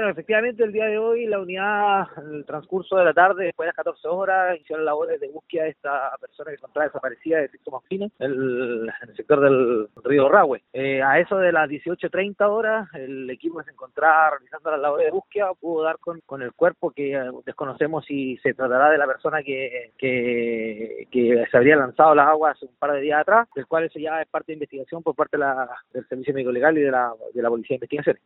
Bueno, efectivamente el día de hoy la unidad, en el transcurso de la tarde, después de las 14 horas, hicieron labores de búsqueda de esta persona que encontraba desaparecida de sexo masculino en el, sector del río Rahue. Eh, a eso de las 18.30 horas, el equipo que se encontraba realizando las labores de búsqueda pudo dar con, con el cuerpo que eh, desconocemos si se tratará de la persona que, que, que se habría lanzado a las aguas un par de días atrás, del cual eso ya es parte de investigación por parte de la, del Servicio Médico Legal y de la, de la Policía de Investigaciones.